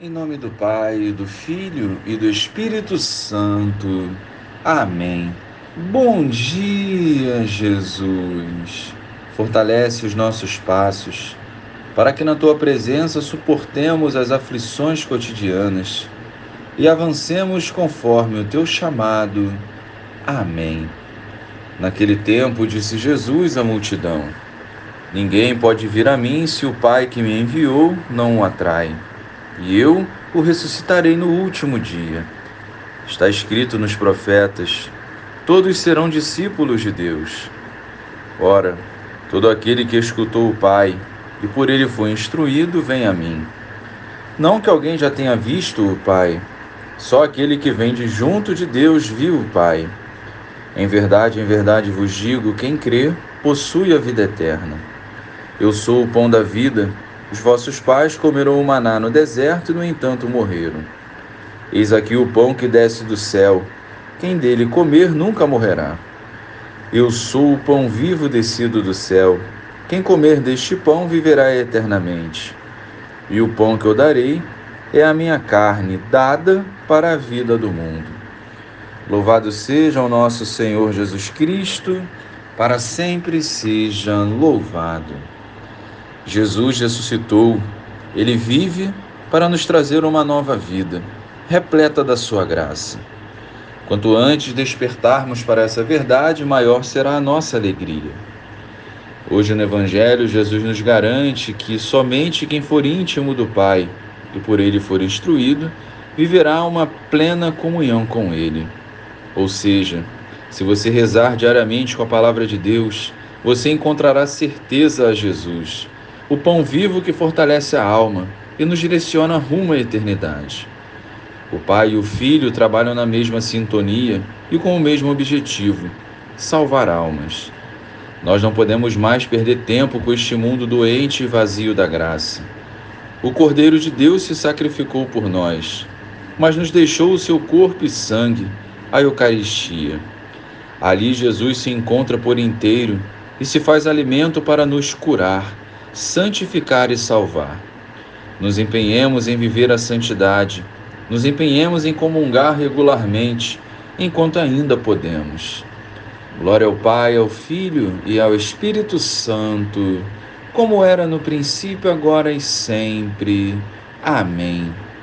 Em nome do Pai, do Filho e do Espírito Santo. Amém. Bom dia, Jesus. Fortalece os nossos passos, para que na tua presença suportemos as aflições cotidianas e avancemos conforme o teu chamado. Amém. Naquele tempo disse Jesus à multidão: Ninguém pode vir a mim se o Pai que me enviou não o atrai e eu o ressuscitarei no último dia. Está escrito nos profetas: todos serão discípulos de Deus. Ora, todo aquele que escutou o Pai e por ele foi instruído, vem a mim. Não que alguém já tenha visto o Pai, só aquele que vem de junto de Deus viu o Pai. Em verdade, em verdade vos digo: quem crê possui a vida eterna. Eu sou o pão da vida. Os vossos pais comeram o maná no deserto e, no entanto, morreram. Eis aqui o pão que desce do céu. Quem dele comer nunca morrerá. Eu sou o pão vivo descido do céu. Quem comer deste pão viverá eternamente. E o pão que eu darei é a minha carne, dada para a vida do mundo. Louvado seja o nosso Senhor Jesus Cristo, para sempre seja louvado. Jesus ressuscitou, ele vive para nos trazer uma nova vida, repleta da sua graça. Quanto antes despertarmos para essa verdade, maior será a nossa alegria. Hoje no Evangelho, Jesus nos garante que somente quem for íntimo do Pai e por ele for instruído, viverá uma plena comunhão com Ele. Ou seja, se você rezar diariamente com a palavra de Deus, você encontrará certeza a Jesus o pão vivo que fortalece a alma e nos direciona rumo à eternidade. O Pai e o Filho trabalham na mesma sintonia e com o mesmo objetivo: salvar almas. Nós não podemos mais perder tempo com este mundo doente e vazio da graça. O Cordeiro de Deus se sacrificou por nós, mas nos deixou o seu corpo e sangue, a Eucaristia. Ali Jesus se encontra por inteiro e se faz alimento para nos curar santificar e salvar. Nos empenhemos em viver a santidade, nos empenhemos em comungar regularmente, enquanto ainda podemos. Glória ao Pai, ao Filho e ao Espírito Santo, como era no princípio, agora e sempre. Amém.